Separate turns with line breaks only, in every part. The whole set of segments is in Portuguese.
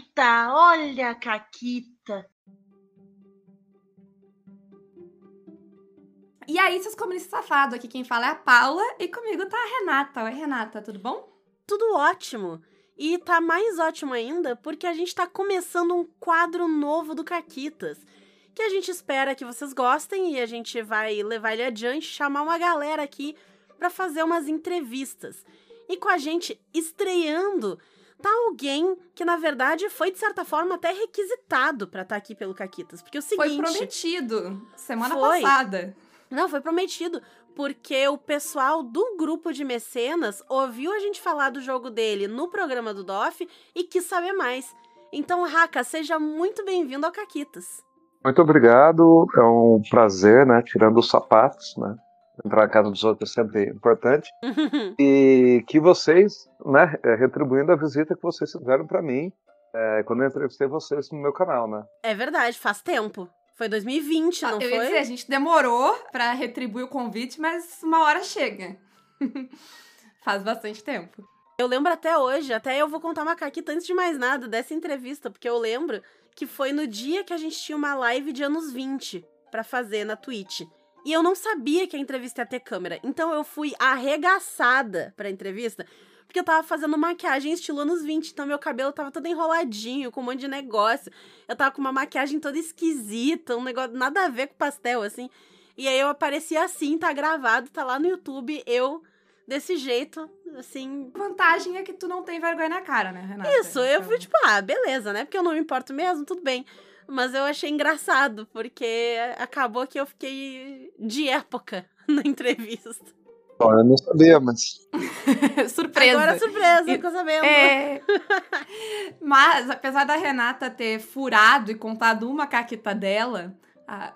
Caquita, olha a Caquita.
E aí, seus comunistas safados, aqui quem fala é a Paula e comigo tá a Renata. Oi, Renata, tudo bom?
Tudo ótimo. E tá mais ótimo ainda porque a gente tá começando um quadro novo do Caquitas, que a gente espera que vocês gostem e a gente vai levar ele adiante, chamar uma galera aqui para fazer umas entrevistas. E com a gente estreando tá alguém que na verdade foi de certa forma até requisitado para estar tá aqui pelo Caquitas, porque o seguinte,
foi prometido semana foi, passada.
Não, foi prometido, porque o pessoal do grupo de mecenas ouviu a gente falar do jogo dele no programa do DOF e quis saber mais. Então, Raka, seja muito bem-vindo ao Caquitas.
Muito obrigado, é um prazer, né? Tirando os sapatos, né? Entrar na casa dos outros é sempre importante. e que vocês, né, é, retribuindo a visita que vocês fizeram para mim é, quando eu entrevistei vocês no meu canal, né?
É verdade, faz tempo. Foi 2020, ah, não
eu
foi?
Ia dizer, a gente demorou para retribuir o convite, mas uma hora chega. Faz bastante tempo.
Eu lembro até hoje, até eu vou contar uma caquita antes de mais nada dessa entrevista, porque eu lembro que foi no dia que a gente tinha uma live de anos 20 para fazer na Twitch. E eu não sabia que a entrevista ia ter câmera. Então eu fui arregaçada pra entrevista porque eu tava fazendo maquiagem estilo anos 20, então meu cabelo tava todo enroladinho, com um monte de negócio. Eu tava com uma maquiagem toda esquisita, um negócio nada a ver com pastel, assim. E aí eu aparecia assim, tá gravado, tá lá no YouTube, eu desse jeito, assim.
Vantagem é que tu não tem vergonha na cara, né, Renata?
Isso, eu fui tipo, ah, beleza, né? Porque eu não me importo mesmo, tudo bem. Mas eu achei engraçado, porque acabou que eu fiquei de época na entrevista.
Bom, eu não sabia, mas.
surpresa.
Agora surpresa, ficou sabendo. É...
mas, apesar da Renata ter furado e contado uma caquita dela,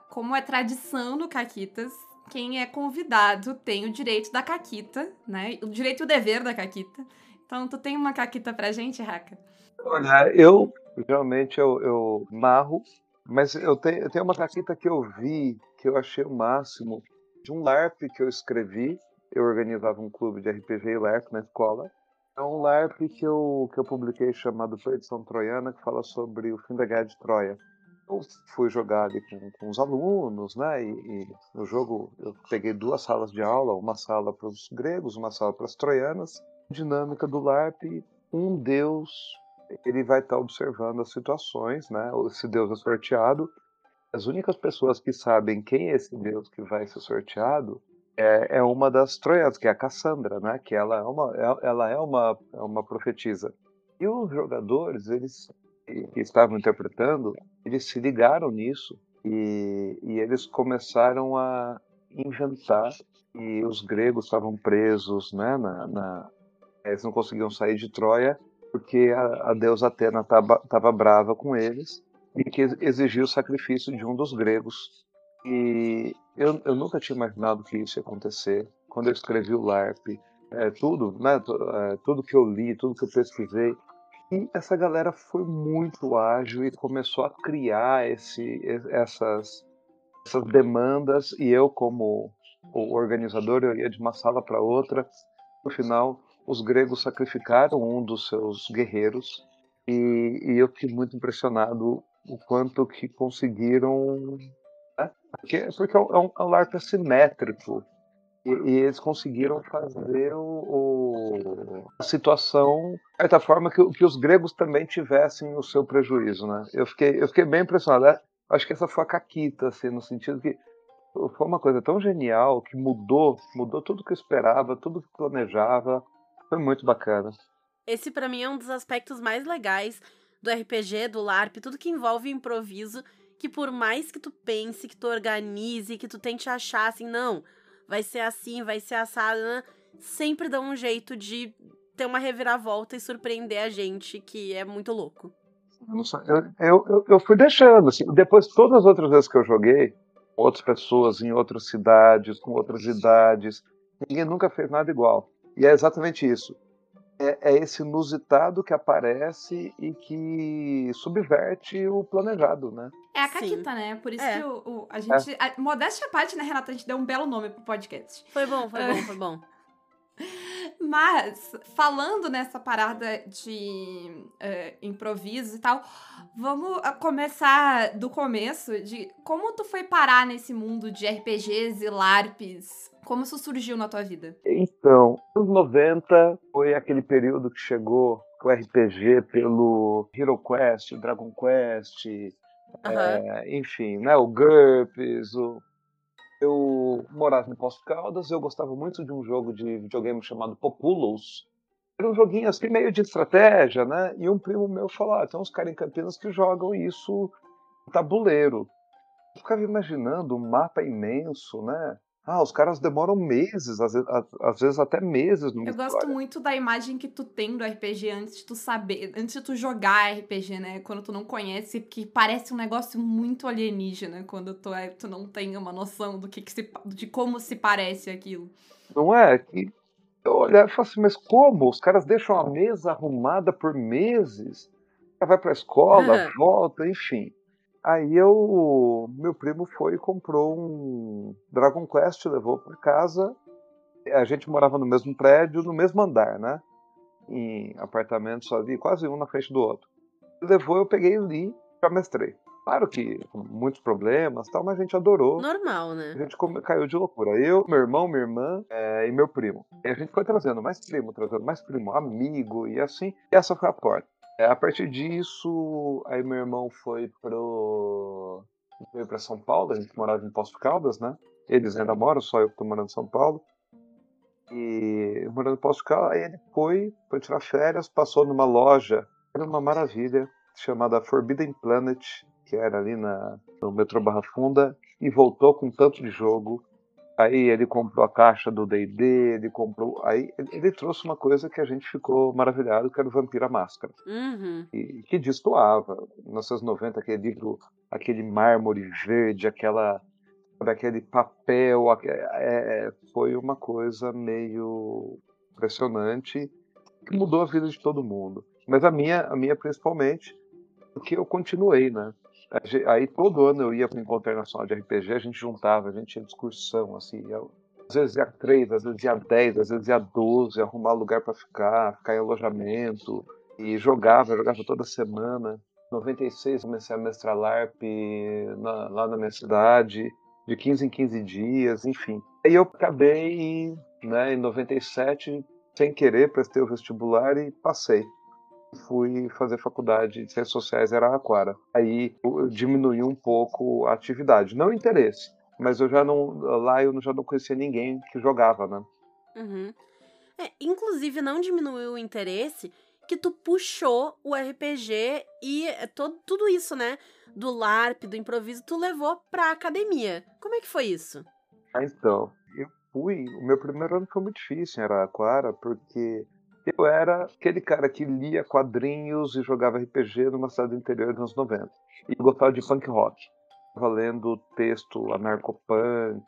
como é tradição no Caquitas, quem é convidado tem o direito da caquita, né? O direito e o dever da caquita. Então, tu tem uma caquita pra gente, Raca?
Olha, eu geralmente eu, eu narro, mas eu tenho, eu tenho uma caquita que eu vi, que eu achei o máximo, de um LARP que eu escrevi, eu organizava um clube de RPG e LARP na escola. É um LARP que eu, que eu publiquei chamado Edição Troiana, que fala sobre o fim da Guerra de Troia. Eu fui jogar ali com, com os alunos, né? E, e, no jogo eu peguei duas salas de aula, uma sala para os gregos, uma sala para as troianas. Dinâmica do LARP, um deus ele vai estar observando as situações, né? Esse deus é sorteado. As únicas pessoas que sabem quem é esse deus que vai ser sorteado é, é uma das troianas, que é a Cassandra, né? Que ela é uma, é, ela é uma, é uma profetisa. E os jogadores, eles que estavam interpretando, eles se ligaram nisso e, e eles começaram a inventar e os gregos estavam presos, né? Na, na, eles não conseguiam sair de Troia porque a, a deusa Atena estava brava com eles e que exigiu o sacrifício de um dos gregos. E eu, eu nunca tinha imaginado que isso ia acontecer. Quando eu escrevi o LARP, é, tudo, né, é, tudo que eu li, tudo que eu pesquisei, e essa galera foi muito ágil e começou a criar esse, essas, essas demandas. E eu, como o organizador, eu ia de uma sala para outra. No final, os gregos sacrificaram um dos seus guerreiros. E, e eu fiquei muito impressionado o quanto que conseguiram porque, porque é um, é um LARP assimétrico. E, e, eles conseguiram fazer o, o, a situação, de certa forma, que, que, os gregos também tivessem o seu prejuízo. Né? Eu, fiquei, eu fiquei bem impressionado. É, acho que essa foi a caquita, assim, no sentido que foi uma coisa tão genial que mudou, mudou tudo que eu esperava, tudo que planejava. Foi muito bacana.
Esse, para mim, é um dos aspectos mais legais do RPG, do LARP, tudo que envolve improviso que por mais que tu pense, que tu organize, que tu tente achar assim, não, vai ser assim, vai ser assado, né? sempre dá um jeito de ter uma reviravolta e surpreender a gente, que é muito louco.
Eu, eu, eu fui deixando, assim, depois todas as outras vezes que eu joguei, outras pessoas em outras cidades, com outras idades, ninguém nunca fez nada igual. E é exatamente isso é, é, esse inusitado que aparece e que subverte o planejado, né?
É a Caquita, Sim. né? Por isso é. que o, o, a gente. É. A, modéstia à parte, né, Renata? A gente deu um belo nome pro podcast.
Foi bom, foi bom, foi bom.
Mas, falando nessa parada de uh, improviso e tal, vamos ah, começar do começo de como tu foi parar nesse mundo de RPGs e LARPs? Como isso surgiu na tua vida?
Então, nos 90 foi aquele período que chegou o RPG pelo Hero Quest, Dragon Quest, uhum. é, enfim, né, o GURPS, o eu morava em Poço Caldas, eu gostava muito de um jogo de videogame chamado Populous. Era um joguinho assim meio de estratégia, né? E um primo meu falou: ah, tem uns caras em Campinas que jogam isso no tabuleiro. Eu ficava imaginando um mapa imenso, né? Ah, os caras demoram meses, às vezes, às vezes até meses.
Eu história. gosto muito da imagem que tu tem do RPG antes de tu saber, antes de tu jogar RPG, né? Quando tu não conhece, que parece um negócio muito alienígena quando tu, é, tu não tem uma noção do que, que se, de como se parece aquilo.
Não é? Que eu olhava e falo assim, mas como? Os caras deixam a mesa arrumada por meses? Vai pra escola, volta, enfim. Aí eu, meu primo foi e comprou um Dragon Quest, levou para casa. A gente morava no mesmo prédio, no mesmo andar, né? Em apartamentos ali, quase um na frente do outro. Levou, eu peguei e li, já mestrei. Claro que com muitos problemas tal, mas a gente adorou.
Normal, né?
A gente caiu de loucura. Eu, meu irmão, minha irmã é, e meu primo. E a gente foi trazendo mais primo, trazendo mais primo, amigo e assim. E essa foi a porta. É, a partir disso, aí meu irmão foi pro. veio pra São Paulo, a gente morava em Posto Caldas, né? Eles ainda moram, só eu que tô morando em São Paulo. E morando em Posto Caldas, aí ele foi, foi tirar férias, passou numa loja, era uma maravilha, chamada Forbidden Planet, que era ali na, no metrô Barra Funda, e voltou com tanto de jogo Aí ele comprou a caixa do D&D, ele comprou... Aí ele trouxe uma coisa que a gente ficou maravilhado, que era o Vampira Máscara.
Uhum.
E, que destoava. Nos 1990, aquele livro, aquele mármore verde, aquela... aquele papel, é, foi uma coisa meio impressionante que mudou a vida de todo mundo. Mas a minha, a minha principalmente, porque eu continuei, né? Aí todo ano eu ia para o Encontro Internacional de RPG, a gente juntava, a gente tinha discussão, assim, eu, às vezes ia três, às vezes ia dez, às vezes ia doze, arrumar lugar para ficar, ficar em alojamento, e jogava, jogava toda semana. Em 96 comecei a mestrar LARP na, lá na minha cidade, de 15 em 15 dias, enfim. Aí eu acabei, né, em 97, sem querer, prestei o vestibular e passei fui fazer faculdade de Ciências Sociais em Araraquara. Aí diminuiu um pouco a atividade, não o interesse, mas eu já não lá eu já não conhecia ninguém que jogava, né?
Uhum. É, inclusive não diminuiu o interesse que tu puxou o RPG e é todo, tudo isso, né? Do LARP, do improviso, tu levou pra academia. Como é que foi isso?
Ah, então, eu fui. O meu primeiro ano foi muito difícil em Araraquara, porque eu era aquele cara que lia quadrinhos e jogava RPG numa cidade do interior dos anos 90. E gostava de punk rock. Valendo texto anarcopunk.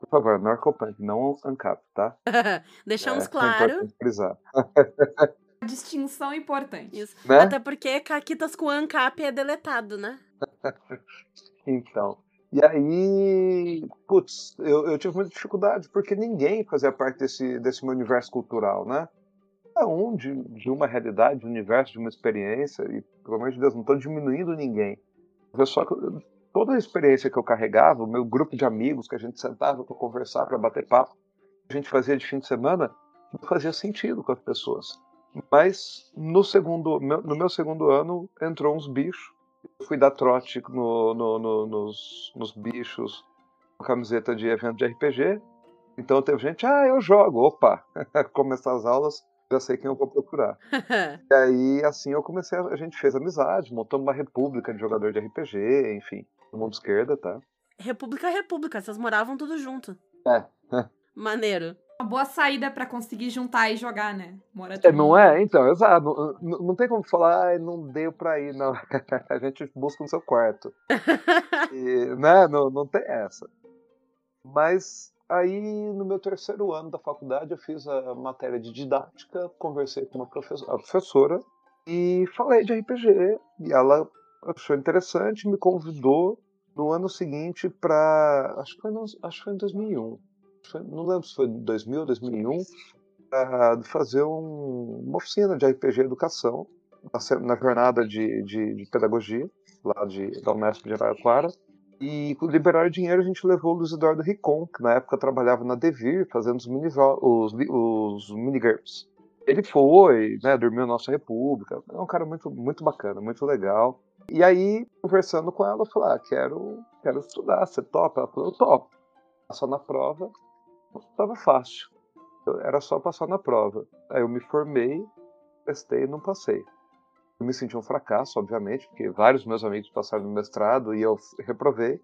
Por favor, anarcopunk, não ANCAP, tá?
Deixamos é, claro.
É Distinção importante.
Isso. Né? Até porque Caquitas com ANCAP é deletado, né?
então. E aí, putz, eu, eu tive muita dificuldade, porque ninguém fazia parte desse, desse meu universo cultural, né? Cada um de, de uma realidade, de um universo, de uma experiência, e pelo amor de Deus, não estou diminuindo ninguém. Eu só toda a experiência que eu carregava, o meu grupo de amigos que a gente sentava para conversar, para bater papo, a gente fazia de fim de semana, não fazia sentido com as pessoas. Mas no segundo, no meu segundo ano entrou uns bichos, eu fui dar trote no, no, no, nos, nos bichos, com camiseta de evento de RPG. Então teve gente, ah, eu jogo, opa, começar as aulas, já sei quem eu vou procurar. e aí, assim, eu comecei, a, a gente fez amizade, montamos uma república de jogador de RPG, enfim, no mundo esquerda, tá?
República é república, vocês moravam tudo junto.
É.
Maneiro.
Uma boa saída para conseguir juntar e jogar, né?
Mora é, não é? Então, exato. Não, não, tem como falar, ah, não deu pra ir, não. a gente busca no seu quarto. e, né? Não, não tem essa. Mas Aí, no meu terceiro ano da faculdade, eu fiz a matéria de didática, conversei com uma professora, professora e falei de RPG. E ela achou interessante, me convidou no ano seguinte para. Acho, que foi acho que foi em 2001. Foi, não lembro se foi em 2000 ou 2001. uh, de fazer um, uma oficina de RPG Educação na, na jornada de, de, de, pedagogia lá de, da Unesp de Araraquara. E liberar dinheiro a gente levou o Luiz Eduardo Ricon, que na época trabalhava na Devir, fazendo os, mini, os, os minigames. Ele foi, né, dormiu na nossa república, é um cara muito, muito bacana, muito legal. E aí, conversando com ela, eu falei, ah, quero, quero estudar, você topa? Ela falou, eu topo. Passar na prova, estava fácil. Era só passar na prova. Aí eu me formei, testei e não passei. Eu me senti um fracasso, obviamente, porque vários meus amigos passaram no mestrado e eu reprovei.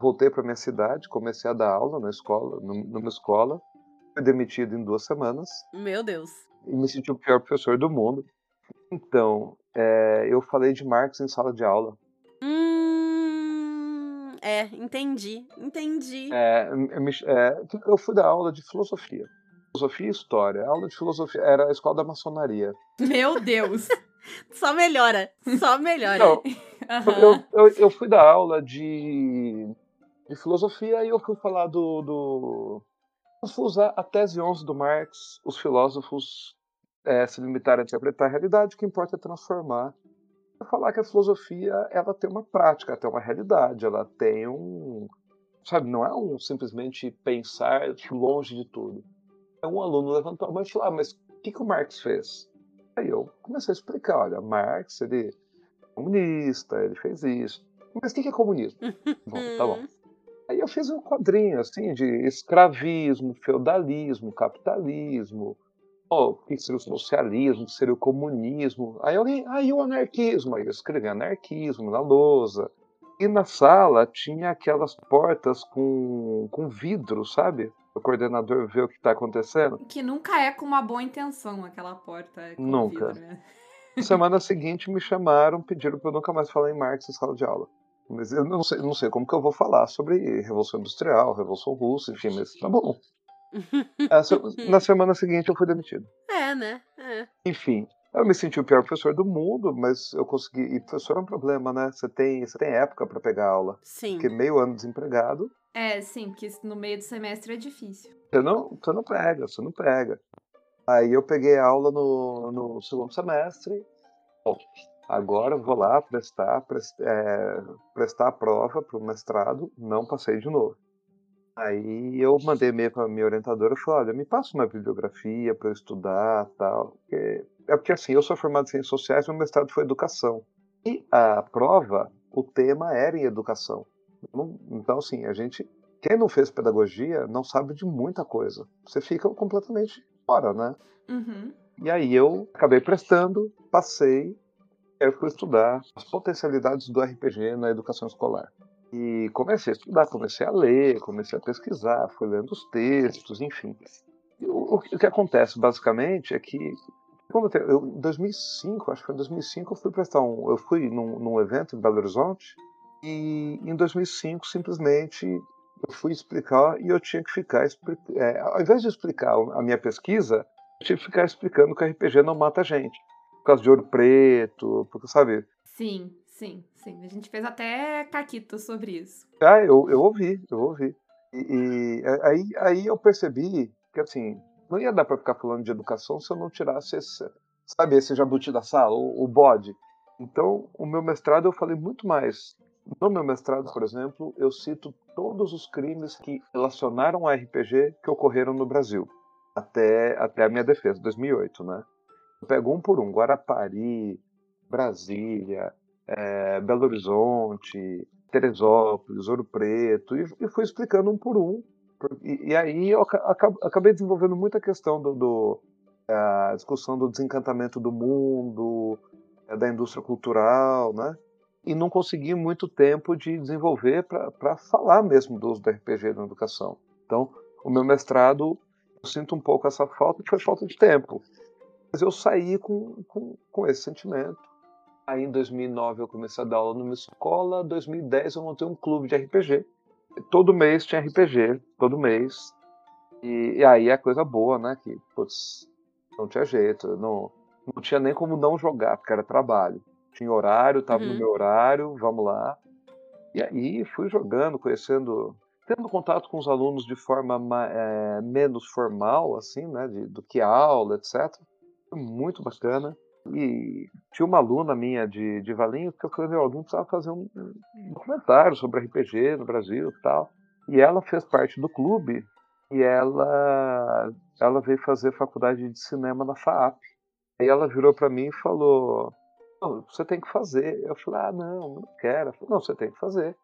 Voltei para minha cidade, comecei a dar aula na escola, numa escola. Fui demitido em duas semanas.
Meu Deus.
E me senti o pior professor do mundo. Então, é, eu falei de Marx em sala de aula.
Hum, é, entendi, entendi.
É, é, eu fui dar aula de filosofia. Filosofia e história. A aula de filosofia era a escola da maçonaria.
Meu Deus!
Só melhora, só melhora.
Não, uhum. eu, eu, eu, fui dar aula de, de filosofia e eu fui falar do, do. Eu fui usar a tese 11 do Marx, os filósofos é, se limitar a interpretar a realidade, o que importa é transformar. É falar que a filosofia ela tem uma prática, ela tem uma realidade, ela tem um. Sabe, não é um simplesmente pensar longe de tudo. É um aluno levantou a mão e falou: ah, mas o que, que o Marx fez? Aí eu comecei a explicar: olha, Marx, ele é comunista, ele fez isso. Mas o que, é comunismo? bom, tá bom. Aí eu fiz um quadrinho assim de escravismo, feudalismo, capitalismo, o que seria o socialismo, o que seria o comunismo. Aí alguém, aí o anarquismo, aí eu escrevi anarquismo na lousa. E na sala tinha aquelas portas com, com vidro, sabe? O coordenador vê o que está acontecendo.
Que nunca é com uma boa intenção aquela porta.
nunca.
Vidro, né?
Semana seguinte me chamaram, pediram para eu nunca mais falar em Marx em sala de aula. Mas eu não sei, não sei como que eu vou falar sobre Revolução Industrial, Revolução Russa, enfim, mas tá bom. na semana seguinte eu fui demitido.
É, né? É.
Enfim, eu me senti o pior professor do mundo, mas eu consegui. E professor é um problema, né? Você tem, você tem época para pegar aula.
Sim.
Porque meio ano desempregado.
É, sim, porque no meio do semestre é difícil.
Você não, você não pega, você não pega. Aí eu peguei aula no, no segundo semestre. Bom, agora vou lá prestar, prest, é, prestar a prova para o mestrado. Não passei de novo. Aí eu mandei e-mail para minha orientadora e falei, olha, me passa uma bibliografia para eu estudar tal. Porque... É porque assim, eu sou formado em ciências sociais, meu mestrado foi educação. E a prova, o tema era em educação. Então, assim, a gente, quem não fez pedagogia, não sabe de muita coisa. Você fica completamente fora, né?
Uhum.
E aí eu acabei prestando, passei, eu fui estudar as potencialidades do RPG na educação escolar. E comecei a estudar, comecei a ler, comecei a pesquisar, fui lendo os textos, enfim. O, o, que acontece basicamente é que como eu, em 2005, acho que foi em 2005, eu fui prestar um, eu fui num, num evento em Belo Horizonte e em 2005 simplesmente eu fui explicar e eu tinha que ficar é, ao invés de explicar a minha pesquisa, eu tinha que ficar explicando que o RPG não mata a gente por causa de ouro preto, porque sabe?
Sim. Sim, sim. A gente fez até caquito sobre isso.
Ah, eu, eu ouvi, eu ouvi. E, e aí, aí eu percebi que, assim, não ia dar para ficar falando de educação se eu não tirasse esse, sabe, esse jabuti da sala, o, o bode. Então, o meu mestrado eu falei muito mais. No meu mestrado, por exemplo, eu cito todos os crimes que relacionaram a RPG que ocorreram no Brasil, até, até a minha defesa, 2008, né? Eu pego um por um, Guarapari, Brasília, é, Belo Horizonte, Teresópolis, Ouro Preto, e, e fui explicando um por um. E, e aí eu acabei desenvolvendo muita questão do, do a discussão do desencantamento do mundo, é, da indústria cultural, né? E não consegui muito tempo de desenvolver para falar mesmo do uso do RPG na educação. Então, o meu mestrado, eu sinto um pouco essa falta, que foi falta de tempo. Mas eu saí com, com, com esse sentimento Aí em 2009 eu comecei a dar aula numa escola, em 2010 eu montei um clube de RPG. Todo mês tinha RPG, todo mês. E, e aí é coisa boa, né? Que, putz, não tinha jeito, não, não tinha nem como não jogar, porque era trabalho. Tinha horário, tava uhum. no meu horário, vamos lá. E aí fui jogando, conhecendo tendo contato com os alunos de forma é, menos formal, assim, né, de, do que a aula, etc. Foi muito bacana. E tinha uma aluna minha de, de Valinhos que eu falei, meu, alguém precisava fazer um, um documentário sobre RPG no Brasil e tal. E ela fez parte do clube e ela, ela veio fazer faculdade de cinema na FAAP. Aí ela virou para mim e falou, você tem que fazer. Eu falei, ah, não, não quero. Falei, não, você tem que fazer.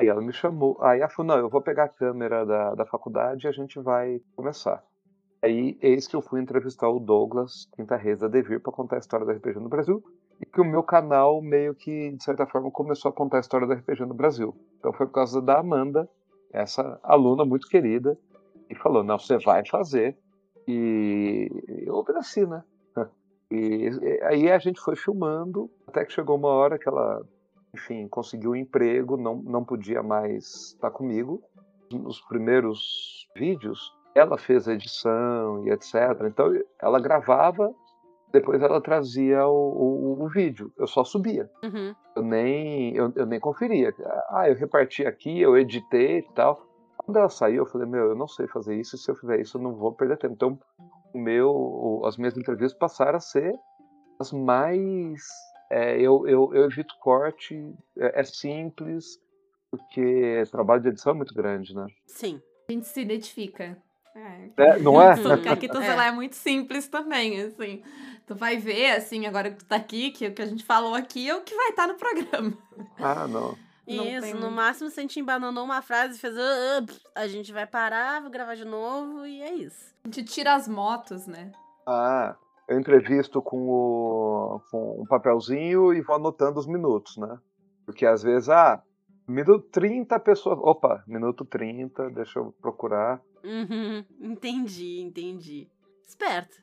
Aí ela me chamou. Aí ela falou, não, eu vou pegar a câmera da, da faculdade e a gente vai começar. Aí, eis que eu fui entrevistar o Douglas Quinta Reis da Devir para contar a história do RPG no Brasil. E que o meu canal meio que, de certa forma, começou a contar a história do RPG no Brasil. Então foi por causa da Amanda, essa aluna muito querida, e falou, não, você vai fazer. E eu obedeci, né? E aí a gente foi filmando, até que chegou uma hora que ela, enfim, conseguiu um emprego, não, não podia mais estar comigo. Nos primeiros vídeos, ela fez a edição e etc. Então ela gravava, depois ela trazia o, o, o vídeo. Eu só subia.
Uhum.
Eu nem eu, eu, nem conferia. Ah, eu reparti aqui, eu editei e tal. Quando ela saiu, eu falei, meu, eu não sei fazer isso, se eu fizer isso, eu não vou perder tempo. Então, o meu, as minhas entrevistas passaram a ser as mais. É, eu, eu, eu evito corte, é, é simples, porque trabalho de edição é muito grande, né?
Sim.
A gente se identifica. É.
É, não é?
Aqui tu, é. lá, é muito simples também, assim. Tu vai ver, assim, agora que tu tá aqui, que o que a gente falou aqui é o que vai estar tá no programa.
Ah, não.
Não Isso, tem... no máximo se a gente embananou uma frase e fez. Uh, a gente vai parar, vou gravar de novo e é isso.
A gente tira as motos, né?
Ah, eu entrevisto com, o, com um papelzinho e vou anotando os minutos, né? Porque às vezes, ah, minuto 30 pessoas. Opa, minuto 30, deixa eu procurar.
Uhum, entendi, entendi. Esperto.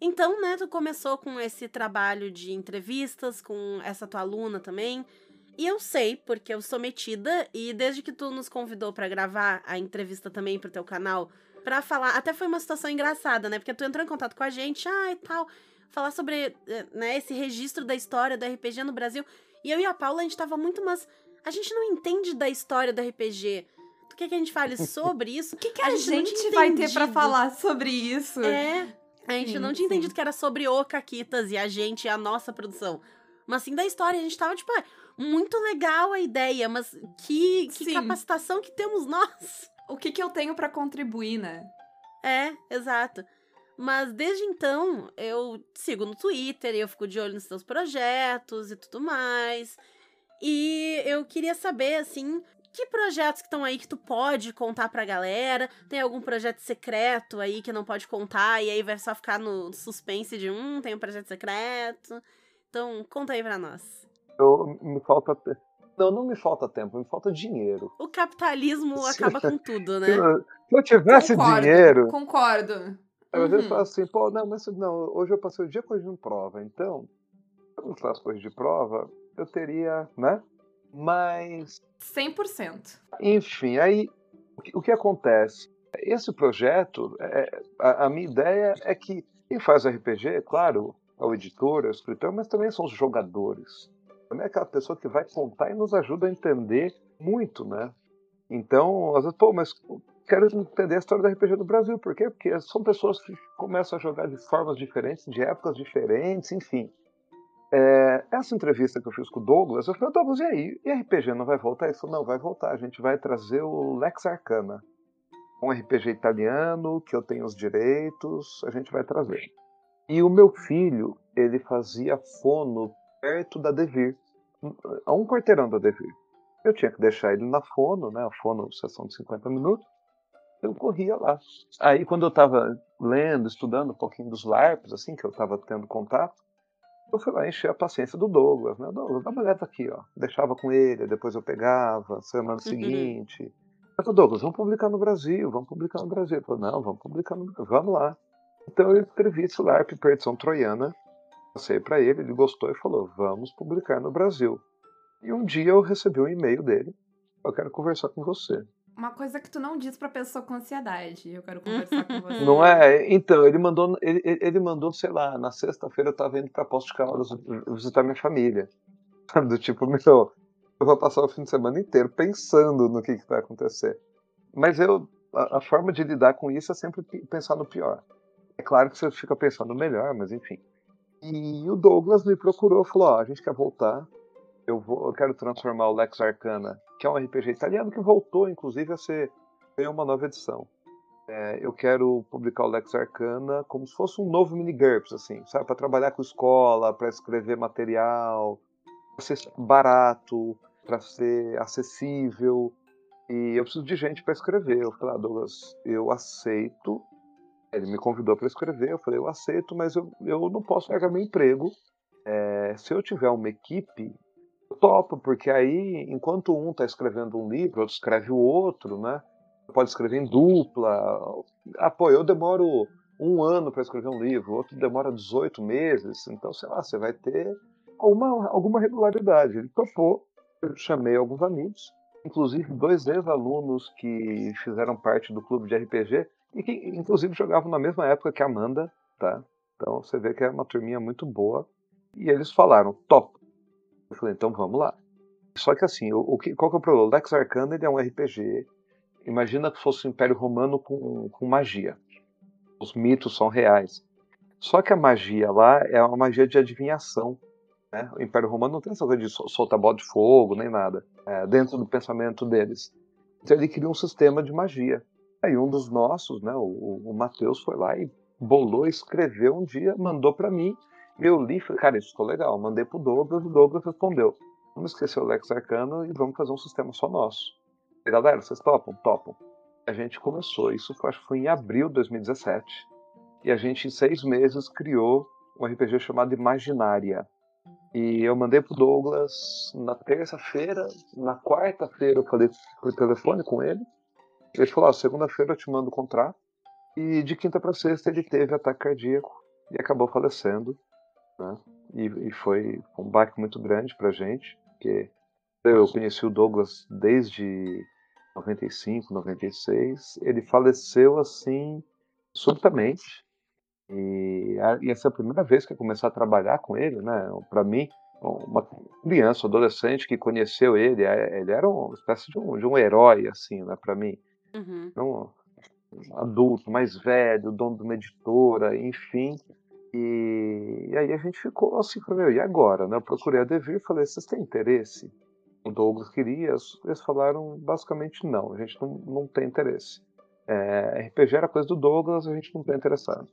Então, né, tu começou com esse trabalho de entrevistas com essa tua aluna também. E eu sei, porque eu sou metida, e desde que tu nos convidou para gravar a entrevista também pro teu canal, para falar, até foi uma situação engraçada, né? Porque tu entrou em contato com a gente, ah, e tal, falar sobre, eh, né, esse registro da história do RPG no Brasil. E eu e a Paula, a gente tava muito, mas a gente não entende da história do RPG. Tu quer que a gente fale sobre isso?
O que, que a, a, gente, gente vai ter para falar sobre isso?
É. A gente sim, não tinha sim. entendido que era sobre o Caquitas e a gente e a nossa produção. Mas sim da história. A gente tava tipo, ah, muito legal a ideia, mas que, que capacitação que temos nós?
O que, que eu tenho para contribuir, né?
É, exato. Mas desde então, eu sigo no Twitter, eu fico de olho nos seus projetos e tudo mais. E eu queria saber, assim, que projetos que estão aí que tu pode contar pra galera? Tem algum projeto secreto aí que não pode contar e aí vai só ficar no suspense de um, tem um projeto secreto? Então, conta aí pra nós.
Eu, me falta não, não me falta tempo, me falta dinheiro.
O capitalismo se, acaba com tudo, né?
Se eu, se eu tivesse concordo, dinheiro.
Concordo.
Às vezes uhum. falo assim, pô, não, mas não, hoje eu passei o dia corrigindo prova, então, se eu não faço coisa de prova, eu teria, né? Mas.
100%.
Enfim, aí o que, o que acontece? Esse projeto, é, a, a, minha ideia é que quem faz RPG, claro, é o editor, é o escritor, mas também são os jogadores. Também é aquela pessoa que vai contar e nos ajuda a entender muito, né? Então, às vezes, pô, mas quero entender a história do RPG do Brasil. Por quê? Porque são pessoas que começam a jogar de formas diferentes, de épocas diferentes, enfim. É, essa entrevista que eu fiz com o Douglas, eu falei, Douglas, e aí? E RPG não vai voltar? Ele falou, não, vai voltar. A gente vai trazer o Lex Arcana. Um RPG italiano, que eu tenho os direitos, a gente vai trazer. E o meu filho, ele fazia fono perto da Devir, a um quarteirão da Devir. Eu tinha que deixar ele na fono, né? A fono, sessão de 50 minutos. Eu corria lá. Aí, quando eu estava lendo, estudando um pouquinho dos LARPs, assim, que eu estava tendo contato, eu fui lá encher a paciência do Douglas, né? Douglas, dá uma olhada aqui, ó. Deixava com ele, depois eu pegava, semana uhum. seguinte. Eu falei, Douglas, vamos publicar no Brasil, vamos publicar no Brasil. Ele falou, não, vamos publicar no Brasil, vamos lá. Então eu escrevi esse LARP Perdição Troiana, passei para ele, ele gostou e falou, vamos publicar no Brasil. E um dia eu recebi um e-mail dele, eu quero conversar com você.
Uma coisa que tu não diz pra pessoa com ansiedade. Eu quero conversar com você.
Não é? Então, ele mandou, ele, ele mandou, sei lá, na sexta-feira eu tava indo pra Posto de Caldas visitar minha família. Do tipo, meu, eu vou passar o fim de semana inteiro pensando no que, que vai acontecer. Mas eu, a, a, forma de lidar com isso é sempre pensar no pior. É claro que você fica pensando no melhor, mas enfim. E o Douglas me procurou, falou: ó, a gente quer voltar. Eu, vou, eu quero transformar o Lex Arcana, que é um RPG italiano que voltou, inclusive, a ser ganhou uma nova edição. É, eu quero publicar o Lex Arcana como se fosse um novo mini GURPS, assim, sabe? Para trabalhar com escola, para escrever material, para ser barato, para ser acessível. E eu preciso de gente para escrever. Eu falei, ah, Douglas, eu aceito. Ele me convidou para escrever. Eu falei, eu aceito, mas eu, eu não posso largar meu emprego. É, se eu tiver uma equipe, eu topo, porque aí, enquanto um está escrevendo um livro, outro escreve o outro, né? Pode escrever em dupla. Ah, pô, eu demoro um ano para escrever um livro, outro demora 18 meses. Então, sei lá, você vai ter alguma, alguma regularidade. Ele topou. Eu chamei alguns amigos inclusive dois ex-alunos que fizeram parte do clube de RPG e que inclusive jogavam na mesma época que a Amanda, tá? Então você vê que é uma turminha muito boa. E eles falaram, top. Eu falei, então vamos lá. Só que assim, o, o que, qual que é o problema? Lex Arcana ele é um RPG. Imagina que fosse o Império Romano com, com magia. Os mitos são reais. Só que a magia lá é uma magia de adivinhação. Né? O Império Romano não tem essa coisa de soltar bola de fogo, nem nada, é, dentro do pensamento deles. Então ele queria um sistema de magia. Aí um dos nossos, né, o, o Matheus, foi lá e bolou, escreveu um dia, mandou para mim. Eu li falei, cara, isso ficou legal. Mandei pro Douglas, o Douglas respondeu. Vamos esquecer o Lex Arcano e vamos fazer um sistema só nosso. E, galera, vocês topam? Topam. A gente começou, isso acho que foi em abril de 2017. E a gente, em seis meses, criou um RPG chamado Imaginária. E eu mandei pro Douglas na terça-feira, na quarta-feira eu falei por telefone com ele. Ele falou: ah, segunda-feira eu te mando o contrato. E de quinta para sexta ele teve ataque cardíaco e acabou falecendo. Né? E, e foi um baque muito grande pra gente, porque eu conheci o Douglas desde 95, 96. Ele faleceu assim, subitamente. E essa é a primeira vez que eu comecei a trabalhar com ele, né? Para mim, uma criança, um adolescente que conheceu ele, é, ele era uma espécie de um, de um herói, assim, né? Para mim,
uhum.
um adulto, mais velho, dono de uma editora, enfim. E, e aí a gente ficou assim, falei, e agora? Né? Eu procurei a Devir e falei, vocês têm interesse? O Douglas queria, eles falaram basicamente não, a gente não, não tem interesse. É, RPG era coisa do Douglas, a gente não está interessado.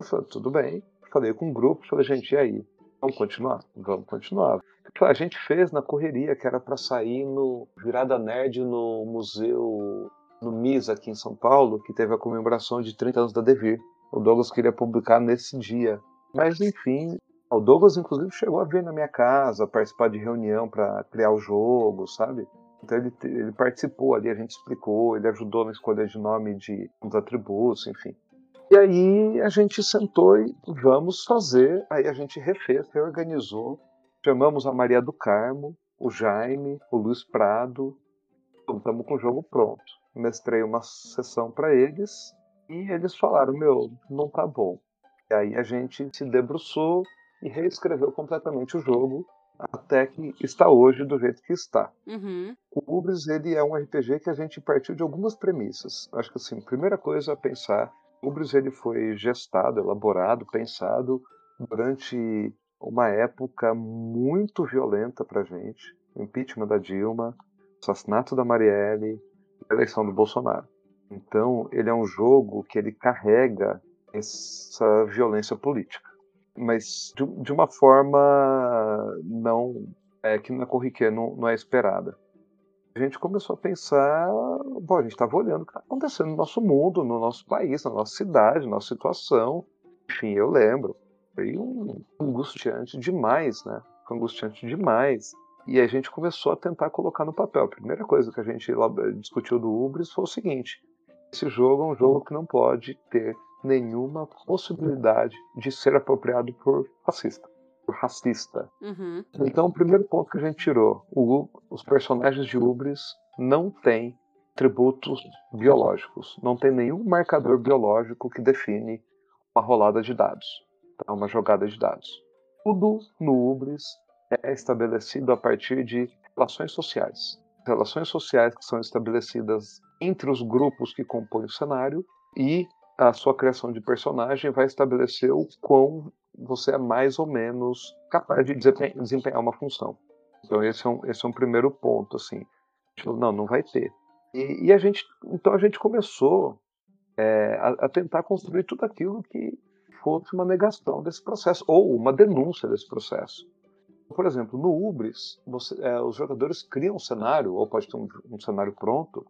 Eu falei, tudo bem. Falei com o grupo, falei, gente, e aí? Vamos continuar? Vamos continuar. A gente fez na correria, que era para sair no Virada Nerd no museu, no MIS aqui em São Paulo, que teve a comemoração de 30 anos da Devir. O Douglas queria publicar nesse dia. Mas enfim, o Douglas inclusive chegou a vir na minha casa, participar de reunião para criar o jogo, sabe? Então ele, ele participou ali, a gente explicou, ele ajudou na escolha de nome de uns atributos, enfim. E aí a gente sentou e vamos fazer. Aí a gente refez, reorganizou. Chamamos a Maria do Carmo, o Jaime, o Luiz Prado. Estamos com o jogo pronto. Mestrei uma sessão para eles e eles falaram: Meu, não tá bom. E aí a gente se debruçou e reescreveu completamente o jogo até que está hoje do jeito que está.
Uhum.
O Ubris ele é um RPG que a gente partiu de algumas premissas. Acho que assim, primeira coisa a pensar Ubris ele foi gestado, elaborado, pensado durante uma época muito violenta para gente, o impeachment da Dilma, assassinato da Marielle, eleição do Bolsonaro. Então ele é um jogo que ele carrega essa violência política, mas de, de uma forma não é que não é corriqueira, não, não é esperada a gente começou a pensar, bom, a gente estava olhando o que está acontecendo no nosso mundo, no nosso país, na nossa cidade, na nossa situação. Enfim, eu lembro. Foi um angustiante demais, né? Foi angustiante demais. E a gente começou a tentar colocar no papel. A primeira coisa que a gente discutiu do Ubris foi o seguinte: esse jogo é um jogo que não pode ter nenhuma possibilidade de ser apropriado por fascista racista.
Uhum.
Então, o primeiro ponto que a gente tirou: o, os personagens de Ubris não têm tributos biológicos, não tem nenhum marcador biológico que define uma rolada de dados, tá? uma jogada de dados. Tudo no Ubris é estabelecido a partir de relações sociais. Relações sociais que são estabelecidas entre os grupos que compõem o cenário e a sua criação de personagem vai estabelecer o quão você é mais ou menos capaz de desempenhar uma função. Então esse é um, esse é um primeiro ponto, assim. Não, não vai ter. E, e a gente, então a gente começou é, a, a, tentar construir tudo aquilo que fosse uma negação desse processo ou uma denúncia desse processo. Por exemplo, no Ubris, você, é, os jogadores criam um cenário, ou pode ter um, um cenário pronto,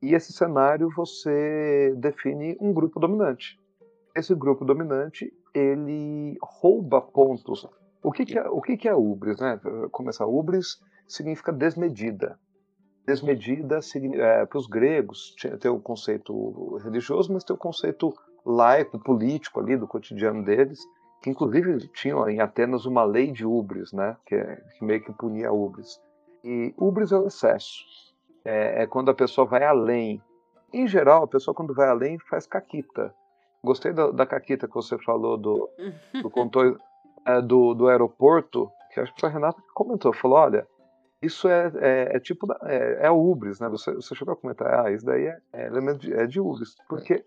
e esse cenário você define um grupo dominante. Esse grupo dominante ele rouba pontos. O que, que é o que, que é ubris, né? Começar ubris significa desmedida. Desmedida é, para os gregos tem o conceito religioso, mas tem o conceito laico, político ali do cotidiano deles, que inclusive tinham em Atenas uma lei de ubris, né? Que, é, que meio que punia ubris. E ubris é o excesso é, é, quando a pessoa vai além. Em geral, a pessoa quando vai além faz caquita. Gostei da, da caquita que você falou do, do, contor, é, do, do aeroporto, que acho que foi a Renata que comentou. Falou, olha, isso é, é, é tipo, da, é, é ubris, né? Você, você chegou a comentar, ah, isso daí é, é elemento de, é de ubris. Porque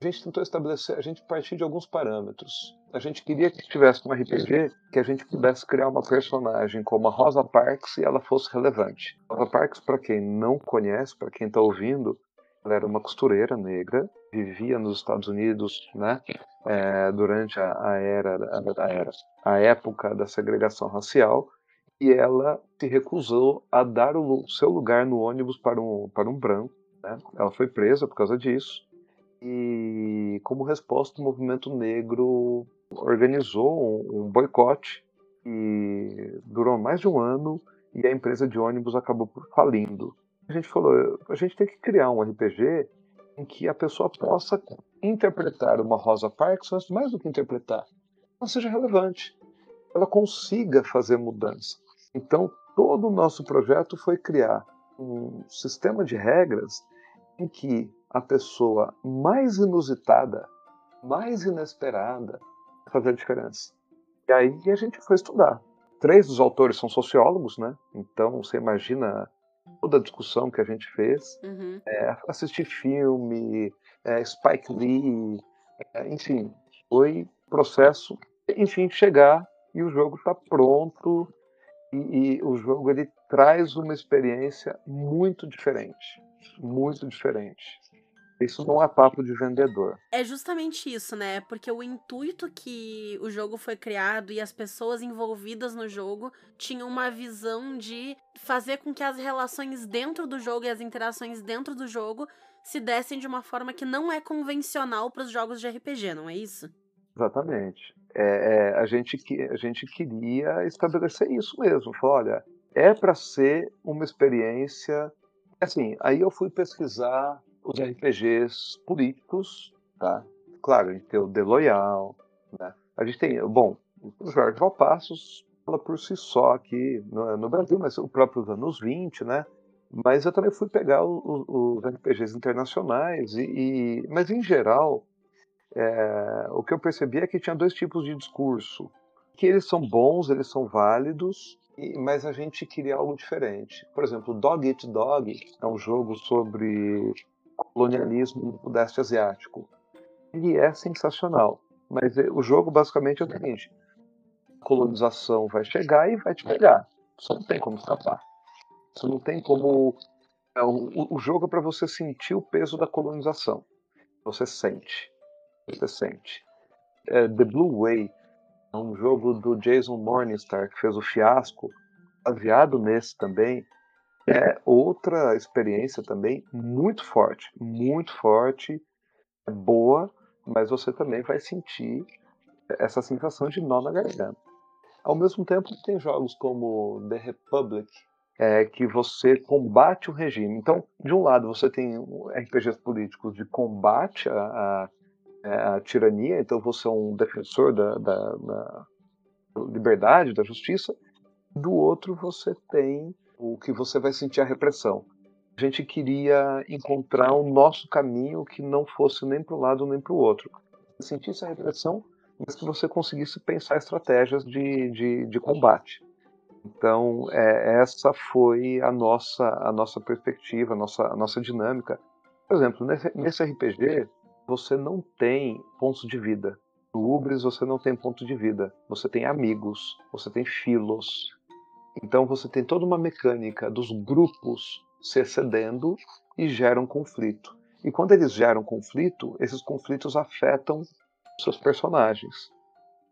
a gente tentou estabelecer, a gente partiu de alguns parâmetros. A gente queria que tivesse um RPG que a gente pudesse criar uma personagem como a Rosa Parks e ela fosse relevante. Rosa Parks, para quem não conhece, para quem está ouvindo, ela era uma costureira negra, vivia nos Estados Unidos, né, é, durante a, a era, a, a, era, a época da segregação racial, e ela se recusou a dar o seu lugar no ônibus para um, para um branco. Né? Ela foi presa por causa disso e, como resposta, o movimento negro organizou um, um boicote e durou mais de um ano e a empresa de ônibus acabou falindo. A gente falou, a gente tem que criar um RPG em que a pessoa possa interpretar uma Rosa Parks, mas mais do que interpretar, ela seja relevante, ela consiga fazer mudança. Então, todo o nosso projeto foi criar um sistema de regras em que a pessoa mais inusitada, mais inesperada, fazer a diferença. E aí a gente foi estudar. Três dos autores são sociólogos, né? Então você imagina toda a discussão que a gente fez,
uhum.
é, assistir filme, é, Spike Lee, é, enfim, foi processo, enfim, chegar e o jogo está pronto e, e, o jogo ele traz uma experiência muito diferente, muito diferente. Isso não é papo de vendedor.
É justamente isso, né? Porque o intuito que o jogo foi criado e as pessoas envolvidas no jogo tinham uma visão de fazer com que as relações dentro do jogo e as interações dentro do jogo se dessem de uma forma que não é convencional para os jogos de RPG, não é isso?
Exatamente. É, é, a, gente, a gente queria estabelecer isso mesmo. Falar, olha, é para ser uma experiência. Assim, aí eu fui pesquisar os RPGs políticos, tá? Claro, a gente tem o The Loyal, né? A gente tem, bom, o Jorge Valpassos fala por si só aqui no, no, Brasil, mas o próprio anos 20, né? Mas eu também fui pegar os RPGs internacionais e, e mas em geral é, o que eu percebi é que tinha dois tipos de discurso, que eles são bons, eles são válidos, e, mas a gente queria algo diferente. Por exemplo, Dog Eat Dog é um jogo sobre colonialismo no Sudeste Asiático. Ele é sensacional, mas o jogo basicamente é o seguinte: a colonização vai chegar e vai te pegar. Você não tem como escapar. Você não tem como. É, o, o jogo é para você sentir o peso da colonização. Você sente. Você sente. É, The Blue Way é um jogo do Jason Morningstar que fez o fiasco, baseado nesse também é outra experiência também muito forte, muito forte, é boa, mas você também vai sentir essa sensação de nó na garganta. Ao mesmo tempo, tem jogos como The Republic, é, que você combate o regime. Então, de um lado, você tem RPGs políticos de combate à, à, à tirania, então você é um defensor da, da, da liberdade, da justiça. Do outro, você tem o que você vai sentir a repressão. A gente queria encontrar o nosso caminho que não fosse nem para um lado nem para o outro. Sentisse a repressão, mas que você conseguisse pensar estratégias de, de, de combate. Então, é, essa foi a nossa, a nossa perspectiva, a nossa, a nossa dinâmica. Por exemplo, nesse, nesse RPG, você não tem pontos de vida. No Ubris, você não tem ponto de vida. Você tem amigos, você tem filos. Então, você tem toda uma mecânica dos grupos se excedendo e geram conflito. E quando eles geram conflito, esses conflitos afetam seus personagens,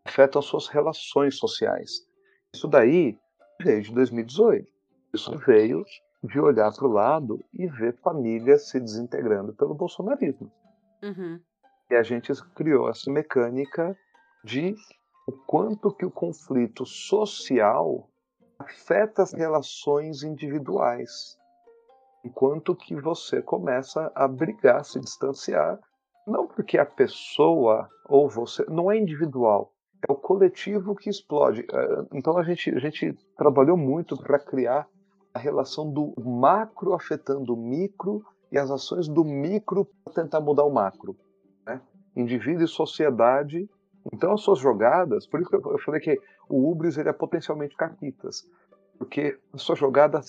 afetam suas relações sociais. Isso daí veio de 2018. Isso veio de olhar para o lado e ver famílias se desintegrando pelo bolsonarismo.
Uhum.
E a gente criou essa mecânica de o quanto que o conflito social afeta as relações individuais. Enquanto que você começa a brigar, se distanciar, não porque a pessoa ou você não é individual, é o coletivo que explode. É, então a gente, a gente trabalhou muito para criar a relação do macro afetando o micro e as ações do micro para tentar mudar o macro. Né? Indivíduo e sociedade. Então as suas jogadas, por isso que eu falei que o Ubris ele é potencialmente caquitas, porque a sua jogada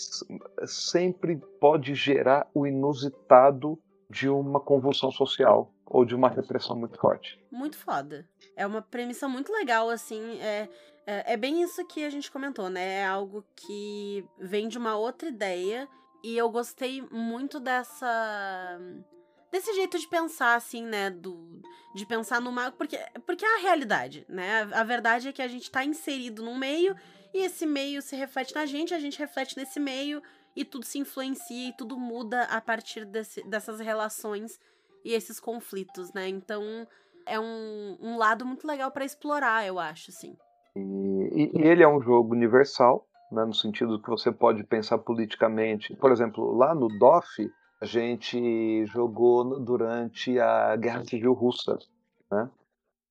sempre pode gerar o inusitado de uma convulsão social ou de uma repressão muito forte.
Muito foda. É uma premissa muito legal, assim. É, é, é, bem isso que a gente comentou, né? É algo que vem de uma outra ideia. E eu gostei muito dessa. Desse jeito de pensar, assim, né? Do, de pensar no mago. Porque, porque é a realidade, né? A, a verdade é que a gente tá inserido num meio e esse meio se reflete na gente, a gente reflete nesse meio e tudo se influencia e tudo muda a partir desse, dessas relações e esses conflitos, né? Então é um, um lado muito legal para explorar, eu acho, assim.
E, e, ele é um jogo universal, né, no sentido que você pode pensar politicamente. Por exemplo, lá no DOF, a gente jogou durante a Guerra Civil Russa, né?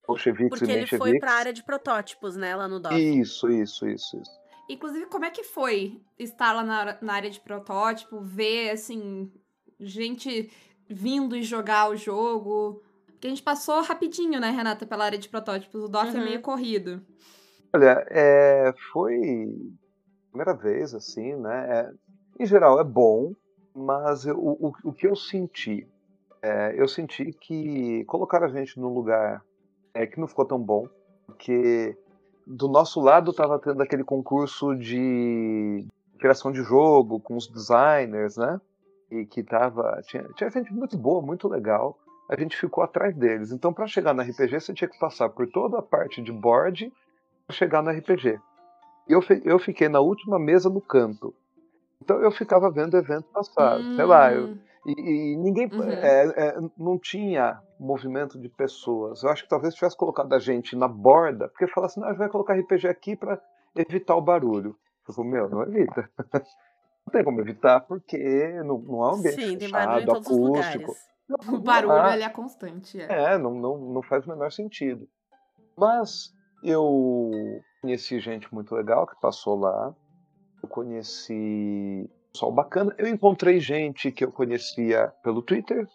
Bolcheviques Porque ele foi para a área de protótipos, né, lá no DOF.
Isso, isso, isso, isso.
Inclusive, como é que foi estar lá na, na área de protótipo, ver, assim, gente vindo e jogar o jogo. Porque a gente passou rapidinho, né, Renata, pela área de protótipos. O DOF uhum. é meio corrido.
Olha, é, foi primeira vez, assim, né? É, em geral é bom, mas eu, o, o que eu senti, é, eu senti que colocar a gente num lugar é, que não ficou tão bom, porque do nosso lado estava tendo aquele concurso de criação de jogo com os designers, né? e que tava. Tinha, tinha gente muito boa, muito legal. A gente ficou atrás deles. Então, para chegar no RPG, você tinha que passar por toda a parte de board para chegar no RPG. Eu, eu fiquei na última mesa no canto. Então, eu ficava vendo o evento passar. Hum. Sei lá, eu, hum. e, e, ninguém. Uhum. É, é, não tinha movimento de pessoas. Eu acho que talvez tivesse colocado a gente na borda, porque falasse, não, a gente vai colocar RPG aqui para evitar o barulho. Eu falei, meu, não evita. não tem como evitar, porque não, não é um ambiente Sim, todos acústico.
o barulho ele é constante.
É, é não, não, não faz o menor sentido. Mas eu conheci gente muito legal que passou lá. Eu conheci pessoal bacana. Eu encontrei gente que eu conhecia pelo Twitter.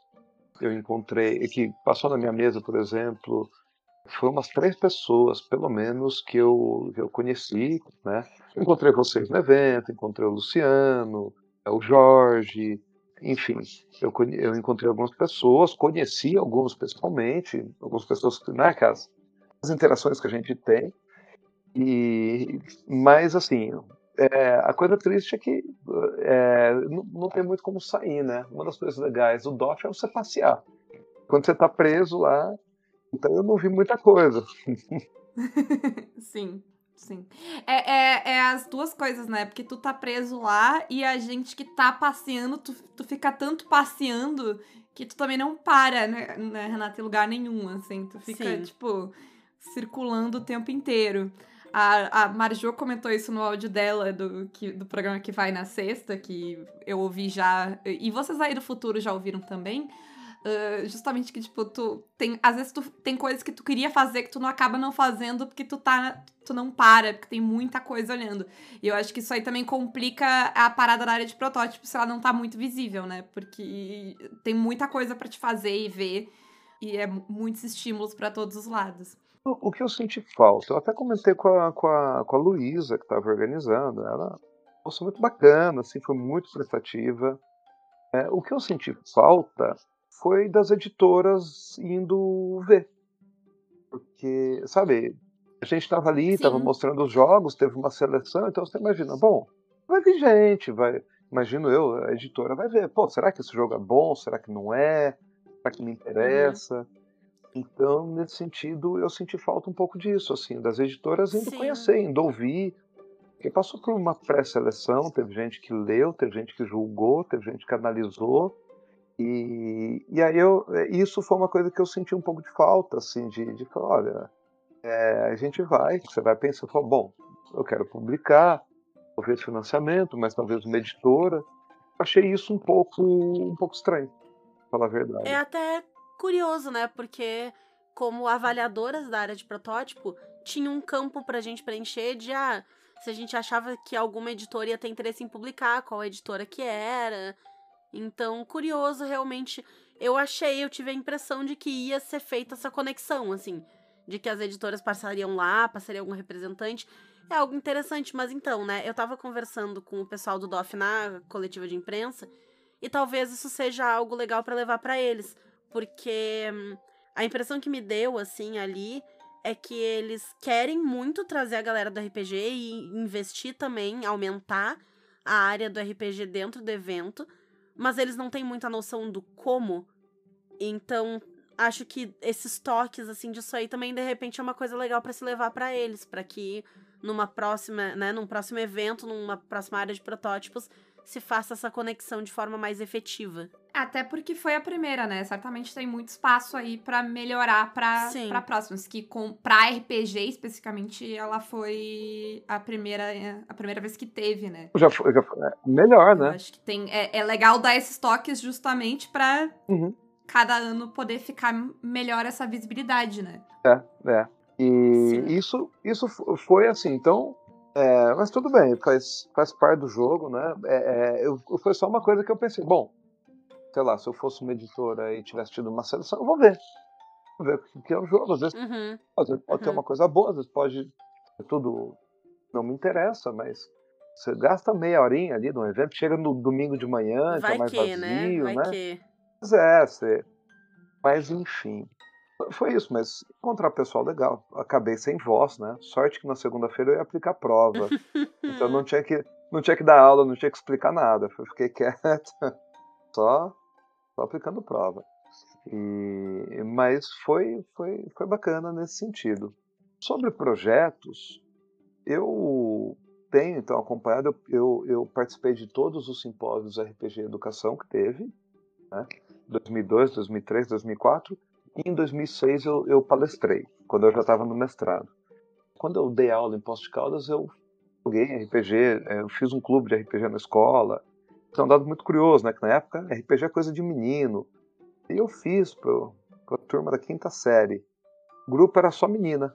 Eu encontrei, que passou na minha mesa, por exemplo, foi umas três pessoas, pelo menos, que eu, que eu conheci, né? Encontrei vocês no evento, encontrei o Luciano, o Jorge, enfim, eu, eu encontrei algumas pessoas, conheci alguns pessoalmente, algumas pessoas, né, as, as interações que a gente tem, e, mas assim, é, a coisa triste é que é, não, não, tem muito como sair, né? Uma das coisas legais do DOF é você passear. Quando você está preso lá, então eu não vi muita coisa.
Sim. Sim. É, é, é, as duas coisas, né? Porque tu tá preso lá e a gente que tá passeando, tu, tu fica tanto passeando que tu também não para, né, né Renata, em lugar nenhum, assim. Tu fica, Sim. tipo, circulando o tempo inteiro. A, a comentou isso no áudio dela, do, que, do programa que vai na sexta, que eu ouvi já. E vocês aí do futuro já ouviram também. Uh, justamente que, tipo, tu tem. Às vezes tu tem coisas que tu queria fazer que tu não acaba não fazendo porque tu tá. Tu não para, porque tem muita coisa olhando. E eu acho que isso aí também complica a parada na área de protótipo se ela não tá muito visível, né? Porque tem muita coisa para te fazer e ver. E é muitos estímulos para todos os lados.
O, que eu senti falta, eu até comentei com a, com a, com a Luísa, que estava organizando, ela moça muito bacana, assim, foi muito prestativa. É, o que eu senti falta foi das editoras indo ver. Porque, sabe, a gente estava ali, estava mostrando os jogos, teve uma seleção, então você imagina, bom, vai vir gente, vai, imagino eu, a editora vai ver, pô, será que esse jogo é bom? Será que não é? Será que me interessa? Então, nesse sentido, eu senti falta um pouco disso, assim, das editoras indo
Sim.
conhecer, indo ouvir, porque passou por uma pré-seleção, teve gente que leu, teve gente que julgou, teve gente que analisou, e, e aí eu, isso foi uma coisa que eu senti um pouco de falta, assim, de, de falar, olha, é, a gente vai, você vai pensar, fala, bom, eu quero publicar, talvez financiamento, mas talvez uma editora. Achei isso um pouco, um pouco estranho, falar a verdade.
É até curioso, né? Porque como avaliadoras da área de protótipo, tinha um campo pra gente preencher de ah, se a gente achava que alguma editora ia ter interesse em publicar, qual editora que era. Então, curioso, realmente. Eu achei, eu tive a impressão de que ia ser feita essa conexão, assim. De que as editoras passariam lá, passaria algum representante. É algo interessante, mas então, né? Eu tava conversando com o pessoal do DOF na coletiva de imprensa e talvez isso seja algo legal pra levar pra eles, porque hum, a impressão que me deu assim ali é que eles querem muito trazer a galera do RPG e investir também, aumentar a área do RPG dentro do evento, mas eles não têm muita noção do como. Então, acho que esses toques assim disso aí também de repente é uma coisa legal pra se levar pra eles, pra que numa próxima, né, num próximo evento, numa próxima área de protótipos, se faça essa conexão de forma mais efetiva.
Até porque foi a primeira, né? Certamente tem muito espaço aí pra melhorar pra,
Sim.
pra próximas. Que com, pra RPG especificamente, ela foi a primeira, a primeira vez que teve, né?
Já foi, já foi- é, melhor,
Eu
né?
acho que tem. É, é legal dar esses toques justamente pra
Uhum.
cada ano poder ficar melhor essa visibilidade, né?
É. E
Sim.
isso, isso fo- foi assim, então. é, mas tudo bem, faz, faz parte do jogo, né? É, é, eu, foi só uma coisa que eu pensei, bom, sei lá, se eu fosse uma editora e tivesse tido uma seleção, eu vou ver. Vou ver o que é o jogo. Às vezes
Uhum.
Às vezes pode ter
Uhum.
uma coisa boa, às vezes pode tudo não me interessa, mas você gasta meia horinha ali no evento, chega no domingo de manhã, que é
Vai
mais
que,
vazio,
né? Vai
né?
que.
Mas é, você... mas enfim. Foi isso, mas encontrar pessoal legal. Acabei sem voz, né? Sorte que na segunda-feira eu ia aplicar prova. então não tinha que não tinha que dar aula, não tinha que explicar nada. Eu fiquei quieto, só aplicando prova. E, mas foi, foi, foi bacana nesse sentido. Sobre projetos, eu tenho então acompanhado, eu, eu, participei de todos os simpósios RPG Educação que teve, né? 2002, 2003, 2004, e em 2006 eu, eu palestrei, quando eu já estava no mestrado. Quando eu dei aula em Poços de Caldas, eu joguei RPG, eh, eu fiz um clube de RPG na escola. É um dado muito curioso, né? Que na época RPG é coisa de menino. E eu fiz para a turma da quinta série. O grupo era só menina,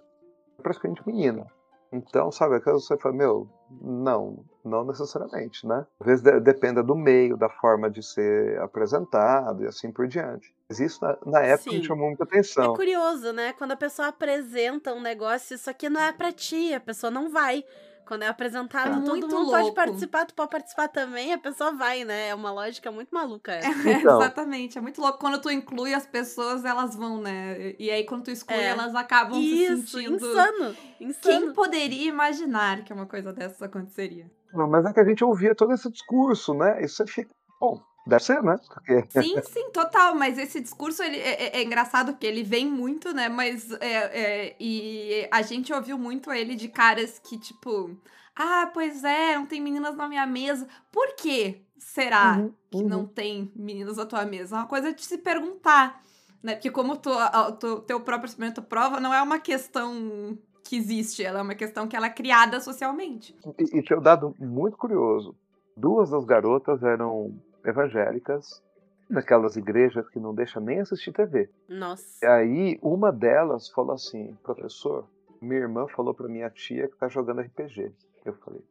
praticamente menina. Então, sabe, aquela você fala, meu, não, não necessariamente, né? Às vezes de- dependa do meio, da forma de ser apresentado e assim por diante. Mas isso na, na época me
Sim.
chamou muita
É
atenção.
curioso, né? Quando a pessoa apresenta um negócio, isso aqui não é pra ti, a pessoa não vai. Quando é apresentado,
É
todo
muito
mundo pode
louco.
participar, tu pode participar também, a pessoa vai, né? É uma lógica muito maluca essa.
Então.
Exatamente. É muito louco. Quando tu inclui as pessoas, elas vão, né? E aí, quando tu exclui,
É.
elas acabam
Isso,
se sentindo.
insano,
Quem
insano.
poderia imaginar que uma coisa dessas aconteceria?
Não, mas é que a gente ouvia todo esse discurso, né? E você fica, bom, deve ser, né? Porque
Sim, sim, total. Mas esse discurso ele é, é- é engraçado porque ele vem muito, né? Mas é, é, e a gente ouviu muito ele de caras que, tipo, ah, pois é, não tem meninas na minha mesa. Por quê? Será
Uhum,
que
uhum.
não tem meninas na tua mesa? É uma coisa de se perguntar, né? Porque como tu, a- tu- teu próprio experimento prova, não é uma questão que existe, ela é uma questão que ela é criada socialmente.
E, e tinha um dado muito curioso. Duas das garotas eram evangélicas, daquelas igrejas que não deixam nem assistir TV. E
Nossa.
aí uma delas falou assim, professor, minha irmã falou pra minha tia que tá jogando RPG. Eu falei,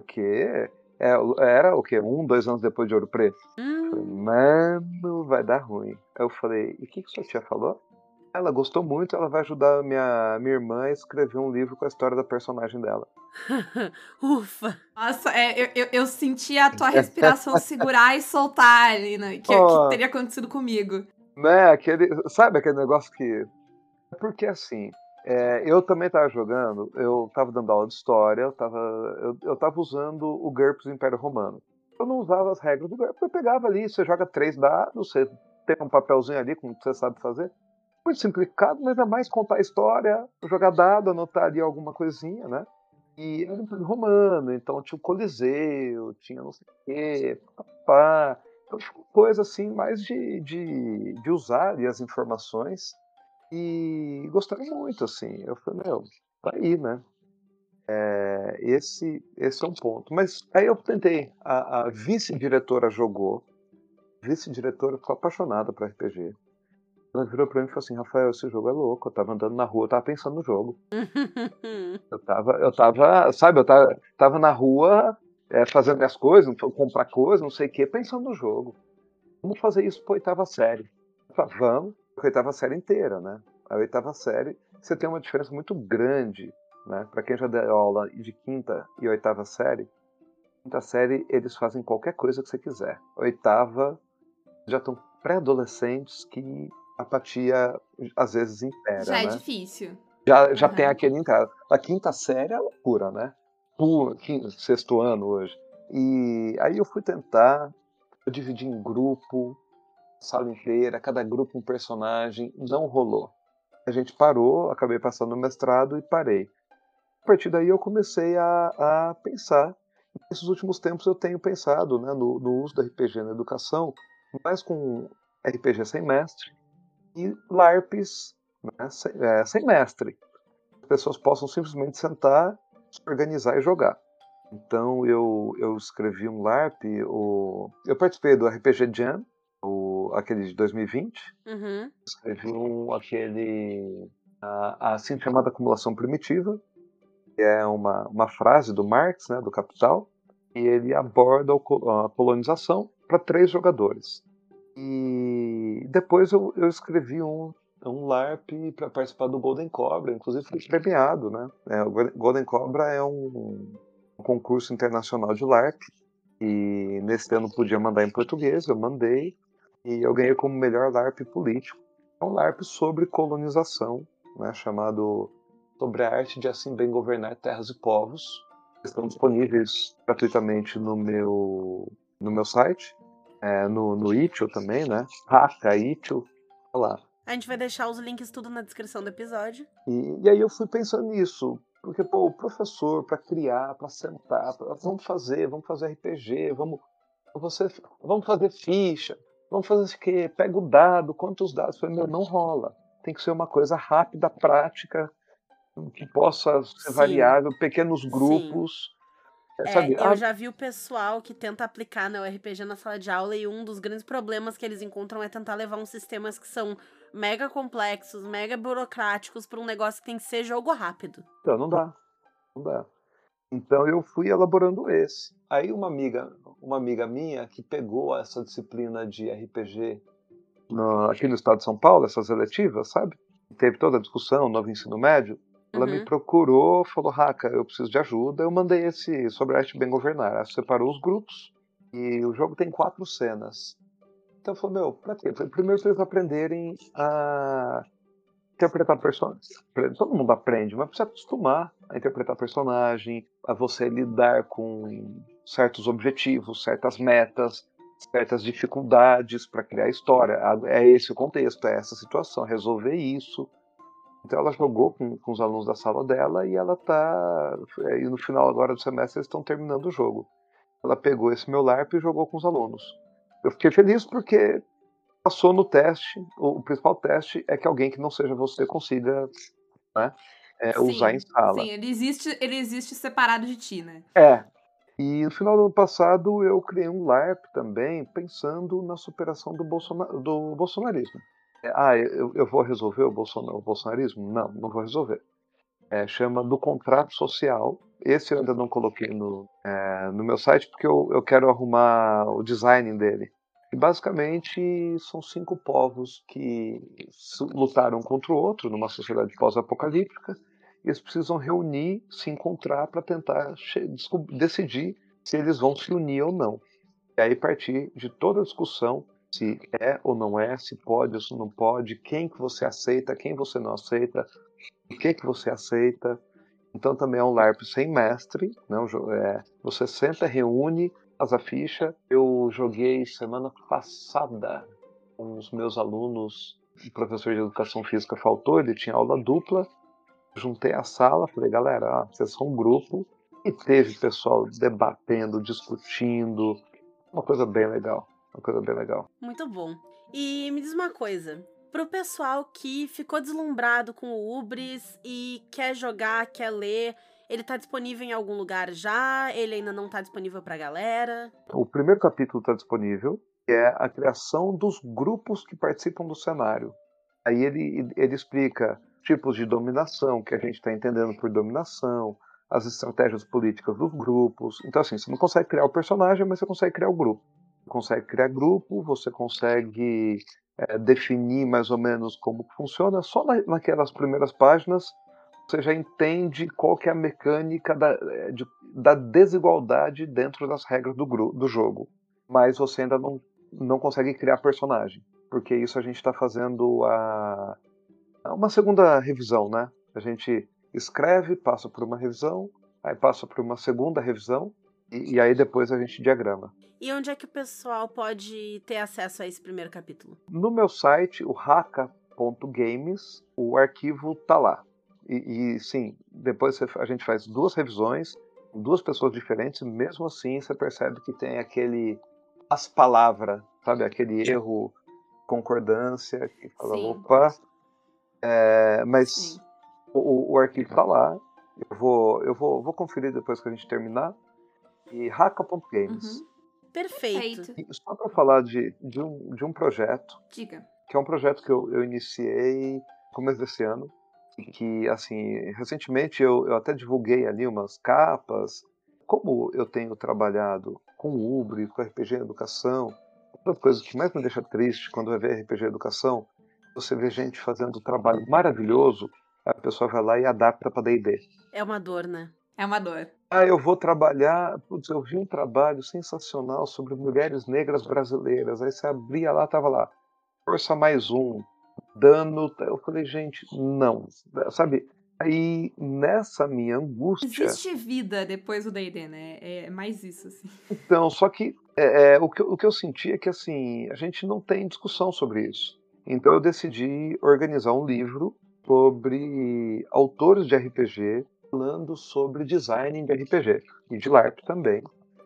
o quê? É, era o quê? Um, dois anos depois de Ouro Preto?
Hum,
falei, Mano, vai dar ruim. Eu falei, e o que, que sua tia falou? Ela gostou muito, ela vai ajudar minha, minha irmã a escrever um livro com a história da personagem dela.
Ufa!
Nossa, é, eu, eu, eu senti a tua respiração segurar e soltar ali, né? Que,
Oh.
que teria acontecido comigo.
Né, aquele, sabe aquele negócio que. Porque assim, é, eu também tava jogando, eu tava dando aula de história, eu tava, eu, eu tava usando o GURPS do Império Romano. Eu não usava as regras do GURPS, eu pegava ali, você joga três dados, você tem um papelzinho ali com o que você sabe fazer. Muito simplificado, mas é mais contar a história, jogar dado, anotar ali alguma coisinha, né? E era um Império Romano, então tinha o Coliseu, tinha não sei o quê, pá. Então, tipo, coisa assim, mais de, de, de usar ali as informações e gostaram muito, assim. Eu falei, meu, tá aí, né? É, esse, esse é um ponto. Mas aí eu tentei, a, a vice-diretora jogou, vice-diretora ficou apaixonada por RPG. Ela virou pra mim e falou assim, Rafael, esse jogo é louco. Eu tava andando na rua, eu tava pensando no jogo. Eu tava, eu tava, sabe, eu tava, tava na rua é, fazendo minhas coisas, comprar coisas, não sei o quê, pensando no jogo. Vamos fazer isso pra oitava série. Eu falei, vamos, a oitava série inteira, né? A oitava série, você tem uma diferença muito grande, né? Pra quem já deu aula de quinta e oitava série, quinta série eles fazem qualquer coisa que você quiser. Oitava, já estão pré-adolescentes que apatia às vezes impera,
Já é
né?
difícil.
Já, já
Aham.
tem aquele casa. A quinta série é loucura, né? Pô, quin- sexto ano hoje. E aí eu fui tentar, eu dividi em grupo, sala inteira, cada grupo um personagem, não rolou. A gente parou, acabei passando no mestrado e parei. A partir daí eu comecei a, a pensar. Nesses últimos tempos eu tenho pensado né, no, no uso do RPG na educação, mais com RPG sem mestre e LARPs né, sem, é, sem mestre. As pessoas possam simplesmente sentar, se organizar e jogar. Então eu, eu escrevi um LARP, o, eu participei do RPG Jam, o, aquele de 2020,
Uhum.
escrevi um, aquele, a, assim chamada acumulação primitiva, que é uma, uma frase do Marx, né, do Capital, e ele aborda a colonização para três jogadores. E depois eu, eu escrevi um, um LARP para participar do Golden Cobra, inclusive fui premiado, né? É, o Golden Cobra é um, um concurso internacional de LARP e nesse ano podia mandar em português, eu mandei e eu ganhei como melhor LARP político. É um LARP sobre colonização, né? Chamado sobre a arte de assim bem governar terras e povos. Estão disponíveis gratuitamente no meu no meu site, é, no, no Itch.io também, né? Haka, Itch.io, tá lá.
A gente vai deixar os links tudo na descrição do episódio.
E, e aí eu fui pensando nisso, porque pô, o professor para criar, para sentar, pra- vamos fazer, vamos fazer RPG, vamos você, vamos fazer ficha, vamos fazer o quê? Pega o dado, quantos dados? Eu Falei, meu, não rola. Tem que ser uma coisa rápida, prática, que possa ser
Sim.
variável, pequenos grupos. É,
É, eu já vi o pessoal que tenta aplicar né, o RPG na sala de aula e um dos grandes problemas que eles encontram é tentar levar uns sistemas que são mega complexos, mega burocráticos para um negócio que tem que ser jogo rápido.
Então, não dá. Não dá. Então eu fui elaborando esse. Aí uma amiga, uma amiga minha que pegou essa disciplina de RPG no- aqui no estado de São Paulo, essas eletivas, sabe? Teve toda a discussão, novo ensino médio. Ela me
Uhum.
procurou, falou, Raca, eu preciso de ajuda. Eu mandei esse sobre a arte bem governar. Ela separou os grupos e o jogo tem quatro cenas. Então eu falei, meu, pra quê? Primeiro pra eles aprenderem a interpretar personagens. Todo mundo aprende, mas precisa acostumar a interpretar personagem, a você lidar com certos objetivos, certas metas, certas dificuldades para criar história. É esse o contexto, é essa situação, resolver isso. Então ela jogou com, com os alunos da sala dela e ela tá. E no final agora do semestre eles estão terminando o jogo. Ela pegou esse meu LARP e jogou com os alunos. Eu fiquei feliz porque passou no teste. O, o principal teste é que alguém que não seja você consiga né, é,
Sim,
usar em sala.
Sim, ele existe, ele existe separado de ti, né?
É. E no final do ano passado eu criei um LARP também, pensando na superação do, bolsona do bolsonarismo. É, ah, eu, eu vou resolver o, o bolsonarismo? Não, não vou resolver. É, chama do contrato social. Esse eu ainda não coloquei no, é, no meu site porque eu, eu quero arrumar o design dele. E basicamente são cinco povos que lutaram contra o outro numa sociedade pós-apocalíptica. Eles precisam reunir, se encontrar para tentar decidir se eles vão se unir ou não. E aí partir de toda a discussão se é ou não é, se pode ou se não pode, quem que você aceita, quem você não aceita, o que que você aceita. Então também é um LARP sem mestre, não é, você senta, reúne, faz a ficha. Eu joguei semana passada com os meus alunos, o professor de educação física faltou, ele tinha aula dupla. Juntei a sala, falei, galera, ó, vocês são um grupo, e teve pessoal debatendo, discutindo, uma coisa bem legal. Uma coisa bem legal.
Muito bom. E me diz uma coisa. Pro pessoal que ficou deslumbrado com o Ubris e quer jogar, quer ler, ele tá disponível em algum lugar já? Ele ainda não tá disponível pra galera?
O primeiro capítulo tá disponível, que é a criação dos grupos que participam do cenário. Aí ele, ele explica tipos de dominação que a gente está entendendo por dominação, as estratégias políticas dos grupos. Então, assim, você não consegue criar o personagem, mas você consegue criar o grupo. Consegue criar grupo, você consegue é, definir mais ou menos como funciona. Só na, naquelas primeiras páginas você já entende qual que é a mecânica da, eh, de, da desigualdade dentro das regras do, do jogo. Mas você ainda não, não consegue criar personagem. Porque isso a gente está fazendo a, uma segunda revisão, né? A gente escreve, passa por uma revisão, aí passa por uma segunda revisão, e, e, aí depois a gente diagrama.
E onde é que o pessoal pode ter acesso a esse primeiro capítulo?
No meu site, o haka.games, o arquivo tá lá. E, e sim, depois a gente faz duas revisões, duas pessoas diferentes, mesmo assim você percebe que tem aquele as palavras, sabe, aquele erro concordância que fala, sim. opa, é, mas o, o arquivo está lá. Eu vou, eu vou, vou conferir depois que a gente terminar. E haka.games.
Uhum. Perfeito.
E só para falar de, de, um, de um projeto.
Diga.
Que é um projeto que eu, eu iniciei no começo desse ano. E que, assim, recentemente eu, eu até divulguei ali umas capas. Como eu tenho trabalhado com o Uber, com RPG Educação, uma das coisas que mais me deixa triste quando vai ver RPG Educação, você vê gente fazendo um trabalho maravilhoso a pessoa vai lá e adapta para D&D.
É uma dor, né?
É uma dor.
Ah, eu vou trabalhar. Putz, eu vi um trabalho sensacional sobre mulheres negras brasileiras. Aí você abria lá, tava lá. Força mais um. Dano. Eu falei, gente, não. Sabe? Aí, nessa minha angústia.
Existe vida depois do DD, né? É mais isso, assim.
Então, só que, é, é, o, que o que eu senti é que, assim, a gente não tem discussão sobre isso. Então, eu decidi organizar um livro sobre autores de RPG falando sobre design de RPG e de LARP também.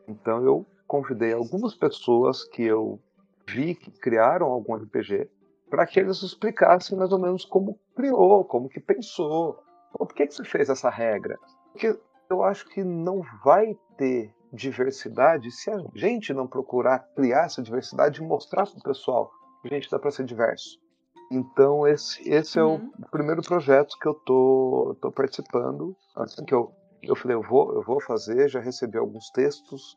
Então eu convidei algumas pessoas que eu vi que criaram algum RPG para que eles explicassem mais ou menos como criou, como que pensou, por que, que você fez essa regra. Porque eu acho que não vai ter diversidade se a gente não procurar criar essa diversidade e mostrar para o pessoal, gente, dá para ser diverso. Então esse, esse uhum. é o primeiro projeto que eu tô, tô participando. Assim que eu, eu falei, eu vou, eu vou fazer, já recebi alguns textos.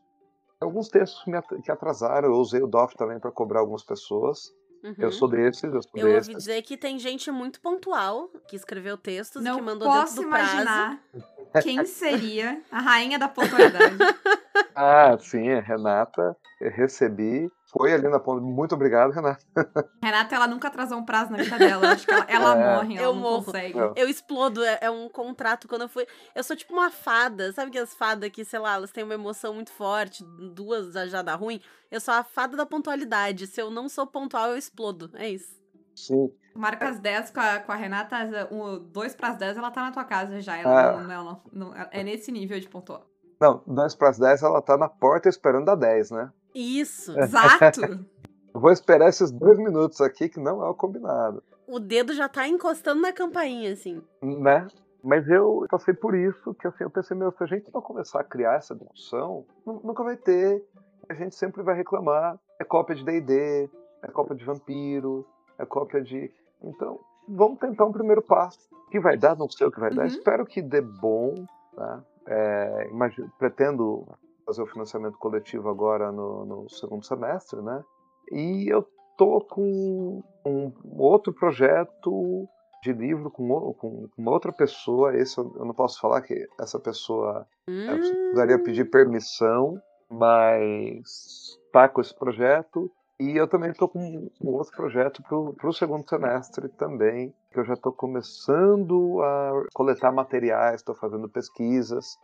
Alguns textos me, que atrasaram, eu usei o DOF também para cobrar algumas pessoas. Uhum. Eu sou desses, eu sou
eu
desses.
ouvi dizer que tem gente muito pontual que escreveu textos
Não
e que mandou
posso
dentro do
imaginar prazo. quem seria a rainha da pontualidade.
ah, sim, a Renata. Eu recebi foi ali na ponta. Muito obrigado, Renata.
Renata, ela nunca atrasou um prazo na vida dela. Acho que ela, ela é. morre, ela
eu
não
morro.
consegue.
Eu explodo. É, é, um contrato. Quando eu fui. Eu sou tipo uma fada. Sabe que as fadas que, sei lá, elas têm uma emoção muito forte, duas já dá ruim? Eu sou a fada da pontualidade. Se eu não sou pontual, eu explodo. É isso.
Sim.
Marca as 10 com a, com a Renata, um, dois para as 10 ela tá na tua casa já. Ela ah. não, não, não, é nesse nível de pontual.
Não, 2 para as 10 ela tá na porta esperando a 10, né?
Isso.
Exato.
Vou esperar esses dois minutos aqui, que não é o combinado.
O dedo já tá encostando na campainha, assim.
Né? Mas eu passei por isso, que assim, eu pensei, meu, se a gente não começar a criar essa discussão, nunca vai ter. A gente sempre vai reclamar. É cópia de D&D, é cópia de vampiro, é cópia de... Então, vamos tentar um primeiro passo. O que vai dar, não sei o que vai uhum. dar. Espero que dê bom, tá? É, imagino, pretendo fazer o financiamento coletivo agora no, no segundo semestre, né? E eu tô com um outro projeto de livro com, com uma outra pessoa. Esse eu, eu não posso falar que essa pessoa eu precisaria
Hum.
pedir permissão, mas tá com esse projeto. E eu também estou com um outro projeto para o segundo semestre também, que eu já estou começando a coletar materiais, estou fazendo pesquisas.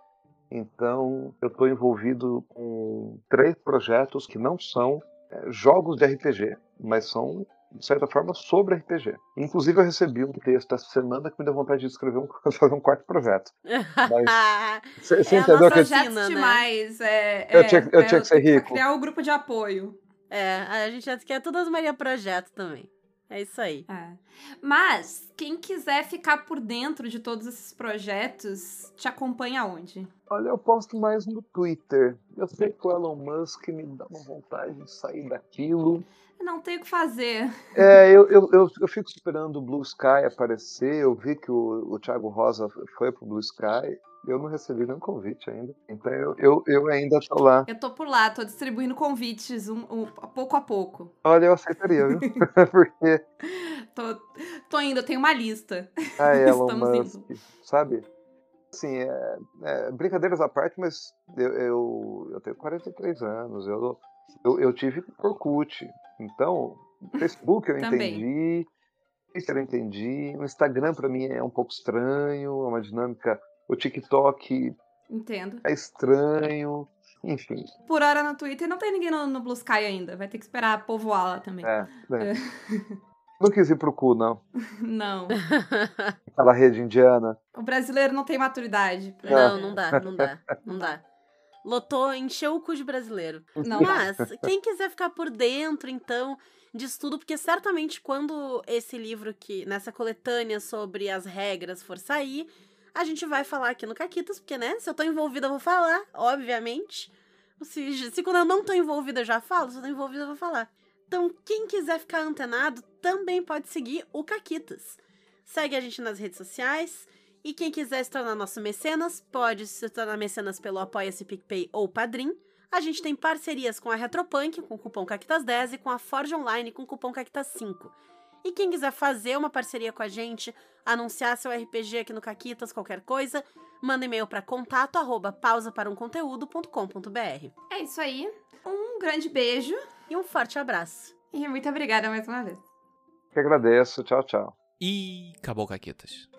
Então, eu estou envolvido com três projetos que não são é, jogos de RPG, mas são, de certa forma, sobre RPG. Inclusive, eu recebi um texto essa semana que me deu vontade de escrever um, fazer um quarto projeto. Você
É a
entendeu
nossa
que
Rotina,
Projetos
né?
demais. É,
Eu
é,
tinha- eu
é,
tinha que ser rico.
criar o grupo de apoio.
É, a gente quer todas Maria Projeto também. É isso aí.
É. Mas, quem quiser ficar por dentro de todos esses projetos, te acompanha onde?
Olha, eu posto mais no Twitter. Eu sei que o Elon Musk me dá uma vontade de sair daquilo.
Não tem o que fazer.
É, eu, eu, eu, eu fico esperando o Blue Sky aparecer. Eu vi que o, o Thiago Rosa foi pro Blue Sky. Eu não recebi nenhum convite ainda. Então eu, eu, eu ainda tô lá.
Eu tô por lá, tô distribuindo convites um, um- pouco a pouco.
Olha, eu aceitaria, viu? Porque,
Tô, tô indo, eu tenho uma lista.
ai, Elon
Estamos
Musk, sabe? Assim, é, é, brincadeiras à parte, mas eu, eu, eu tenho 43 anos. Eu, eu, eu tive Orkut. Então, Facebook eu entendi. Twitter eu entendi. O Instagram pra mim é um pouco estranho. É uma dinâmica. O TikTok
Entendo.
é estranho. Enfim,
Por hora no Twitter não tem ninguém no, no Blue Sky ainda. Vai ter que esperar povoar lá também.
é. né? Não quis ir pro cu, não.
Não.
Aquela rede indiana.
O brasileiro não tem maturidade. pra-
Não, não dá, não dá, não dá. Lotou, encheu o cu de brasileiro.
Não dá.
Mas, quem quiser ficar por dentro, então, disso tudo, porque certamente quando esse livro que, nessa coletânea sobre as regras for sair, a gente vai falar aqui no Caquitas, porque, né, se eu tô envolvida eu vou falar, obviamente. Se, se quando eu não tô envolvida eu já falo, se eu tô envolvida eu vou falar. Então, quem quiser ficar antenado também pode seguir o Caquitas. Segue a gente nas redes sociais. E quem quiser se tornar nosso mecenas, pode se tornar mecenas pelo Apoia-se PicPay ou Padrim. A gente tem parcerias com a Retropunk, com o cupom CACTAS10 e com a Forge Online, com o cupom CACTAS5. E quem quiser fazer uma parceria com a gente, anunciar seu RPG aqui no Caquitas, qualquer coisa, manda e-mail para contato arroba pausaparumconteúdo.com.br.
É isso aí. Um grande beijo
E um forte abraço.
e muito obrigada mais uma vez.
Que agradeço. Tchau, tchau.
E acabou, Caquetas.